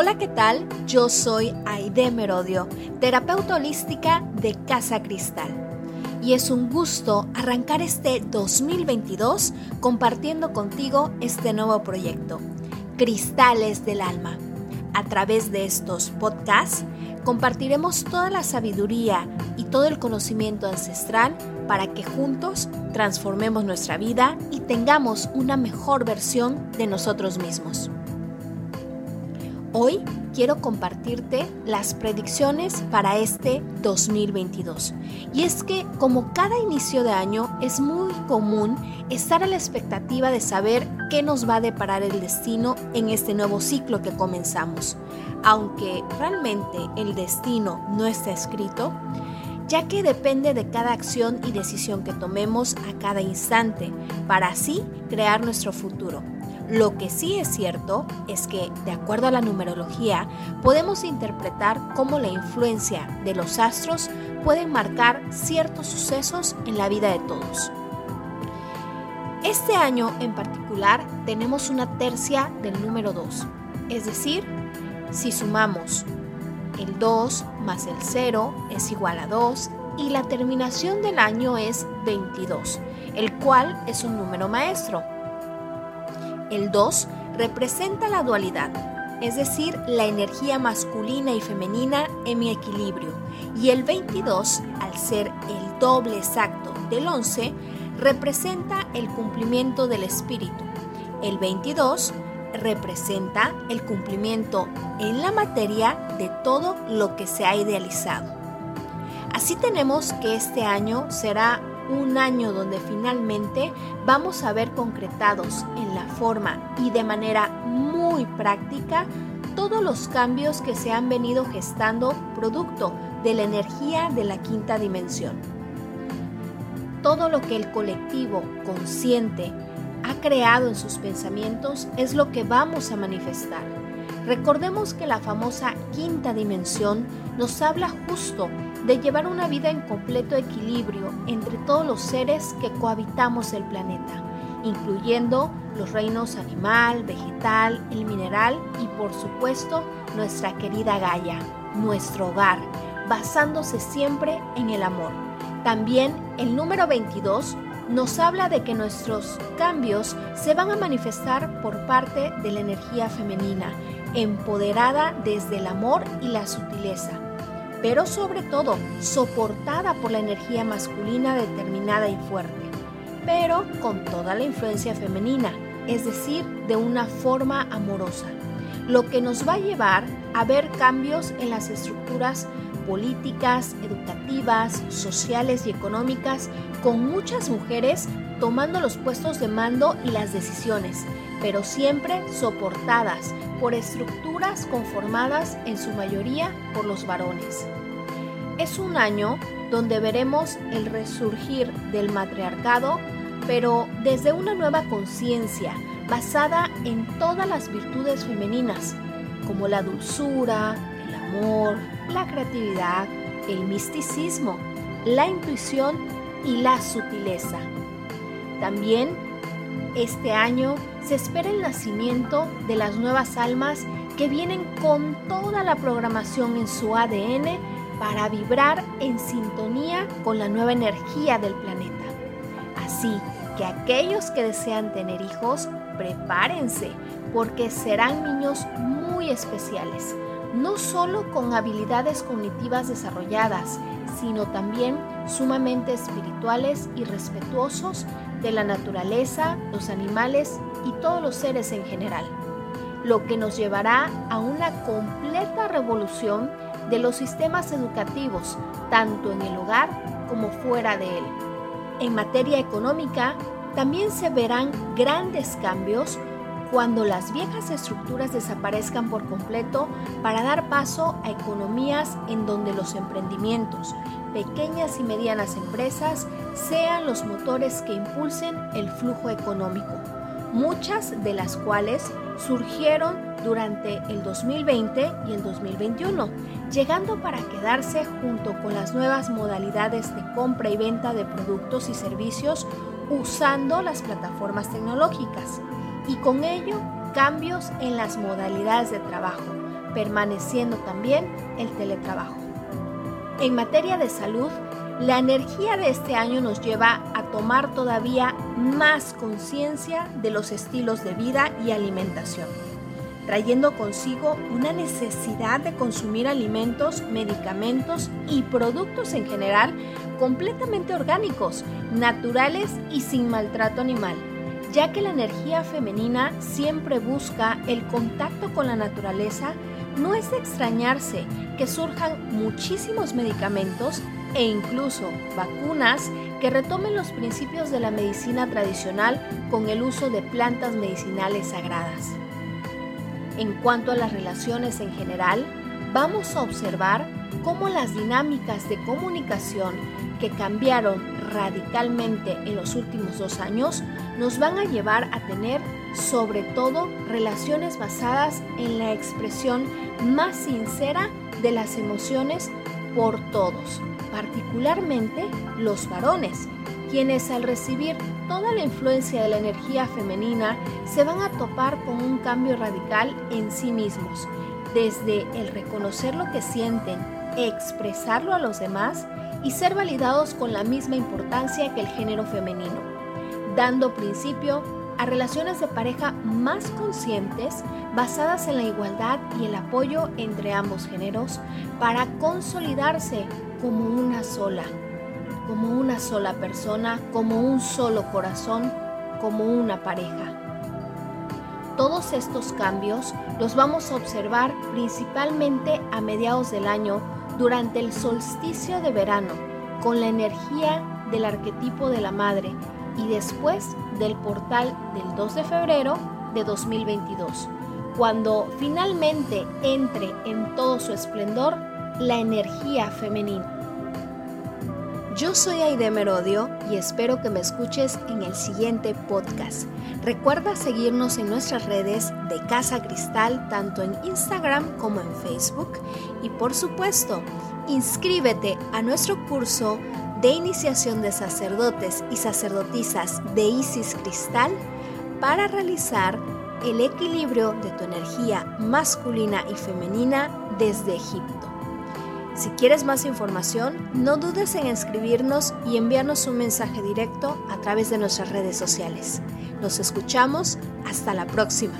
Hola, ¿qué tal? Yo soy Aide Merodio, terapeuta holística de Casa Cristal. Y es un gusto arrancar este 2022 compartiendo contigo este nuevo proyecto, Cristales del Alma. A través de estos podcasts compartiremos toda la sabiduría y todo el conocimiento ancestral para que juntos transformemos nuestra vida y tengamos una mejor versión de nosotros mismos. Hoy quiero compartirte las predicciones para este 2022. Y es que como cada inicio de año es muy común estar a la expectativa de saber qué nos va a deparar el destino en este nuevo ciclo que comenzamos. Aunque realmente el destino no está escrito, ya que depende de cada acción y decisión que tomemos a cada instante para así crear nuestro futuro. Lo que sí es cierto es que, de acuerdo a la numerología, podemos interpretar cómo la influencia de los astros puede marcar ciertos sucesos en la vida de todos. Este año en particular tenemos una tercia del número 2, es decir, si sumamos el 2 más el 0 es igual a 2 y la terminación del año es 22, el cual es un número maestro el 2 representa la dualidad, es decir, la energía masculina y femenina en mi equilibrio. Y el 22, al ser el doble exacto del 11, representa el cumplimiento del espíritu. El 22 representa el cumplimiento en la materia de todo lo que se ha idealizado. Así tenemos que este año será un año donde finalmente vamos a ver concretados en la forma y de manera muy práctica todos los cambios que se han venido gestando producto de la energía de la quinta dimensión. Todo lo que el colectivo consciente ha creado en sus pensamientos es lo que vamos a manifestar. Recordemos que la famosa quinta dimensión nos habla justo de llevar una vida en completo equilibrio entre todos los seres que cohabitamos el planeta, incluyendo los reinos animal, vegetal, el mineral y por supuesto nuestra querida Gaia, nuestro hogar, basándose siempre en el amor. También el número 22 nos habla de que nuestros cambios se van a manifestar por parte de la energía femenina, empoderada desde el amor y la sutileza pero sobre todo soportada por la energía masculina determinada y fuerte, pero con toda la influencia femenina, es decir, de una forma amorosa, lo que nos va a llevar a ver cambios en las estructuras políticas, educativas, sociales y económicas, con muchas mujeres tomando los puestos de mando y las decisiones, pero siempre soportadas por estructuras conformadas en su mayoría por los varones. Es un año donde veremos el resurgir del matriarcado, pero desde una nueva conciencia basada en todas las virtudes femeninas, como la dulzura, el amor, la creatividad, el misticismo, la intuición y la sutileza. También este año se espera el nacimiento de las nuevas almas que vienen con toda la programación en su ADN para vibrar en sintonía con la nueva energía del planeta. Así que aquellos que desean tener hijos, prepárense porque serán niños muy especiales, no solo con habilidades cognitivas desarrolladas, sino también sumamente espirituales y respetuosos de la naturaleza, los animales y todos los seres en general, lo que nos llevará a una completa revolución de los sistemas educativos, tanto en el hogar como fuera de él. En materia económica, también se verán grandes cambios cuando las viejas estructuras desaparezcan por completo para dar paso a economías en donde los emprendimientos, pequeñas y medianas empresas sean los motores que impulsen el flujo económico, muchas de las cuales surgieron durante el 2020 y el 2021, llegando para quedarse junto con las nuevas modalidades de compra y venta de productos y servicios usando las plataformas tecnológicas y con ello cambios en las modalidades de trabajo, permaneciendo también el teletrabajo. En materia de salud, la energía de este año nos lleva a tomar todavía más conciencia de los estilos de vida y alimentación, trayendo consigo una necesidad de consumir alimentos, medicamentos y productos en general completamente orgánicos, naturales y sin maltrato animal, ya que la energía femenina siempre busca el contacto con la naturaleza, no es de extrañarse que surjan muchísimos medicamentos e incluso vacunas que retomen los principios de la medicina tradicional con el uso de plantas medicinales sagradas. En cuanto a las relaciones en general, vamos a observar cómo las dinámicas de comunicación que cambiaron radicalmente en los últimos dos años nos van a llevar a tener sobre todo relaciones basadas en la expresión más sincera de las emociones por todos, particularmente los varones, quienes al recibir toda la influencia de la energía femenina se van a topar con un cambio radical en sí mismos, desde el reconocer lo que sienten, expresarlo a los demás y ser validados con la misma importancia que el género femenino, dando principio a relaciones de pareja más conscientes basadas en la igualdad y el apoyo entre ambos géneros para consolidarse como una sola, como una sola persona, como un solo corazón, como una pareja. Todos estos cambios los vamos a observar principalmente a mediados del año durante el solsticio de verano, con la energía del arquetipo de la madre y después del portal del 2 de febrero de 2022, cuando finalmente entre en todo su esplendor la energía femenina. Yo soy Aide Merodio y espero que me escuches en el siguiente podcast. Recuerda seguirnos en nuestras redes de Casa Cristal, tanto en Instagram como en Facebook. Y por supuesto, inscríbete a nuestro curso de iniciación de sacerdotes y sacerdotisas de Isis Cristal para realizar el equilibrio de tu energía masculina y femenina desde Egipto. Si quieres más información, no dudes en escribirnos y enviarnos un mensaje directo a través de nuestras redes sociales. Nos escuchamos. Hasta la próxima.